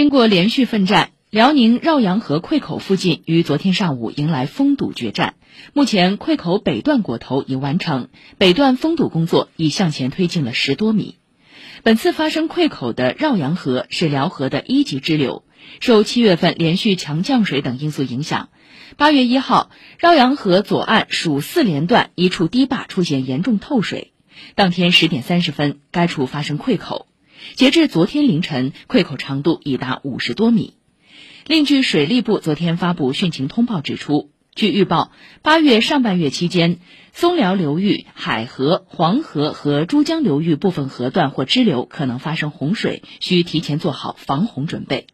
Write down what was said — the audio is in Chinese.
经过连续奋战，辽宁绕阳河溃口附近于昨天上午迎来封堵决战。目前，溃口北段果头已完成，北段封堵工作已向前推进了十多米。本次发生溃口的绕阳河是辽河的一级支流，受七月份连续强降水等因素影响，八月一号，绕阳河左岸属四连段一处堤坝出现严重透水，当天十点三十分，该处发生溃口。截至昨天凌晨，溃口长度已达五十多米。另据水利部昨天发布汛情通报指出，据预报，八月上半月期间，松辽流域、海河、黄河和珠江流域部分河段或支流可能发生洪水，需提前做好防洪准备。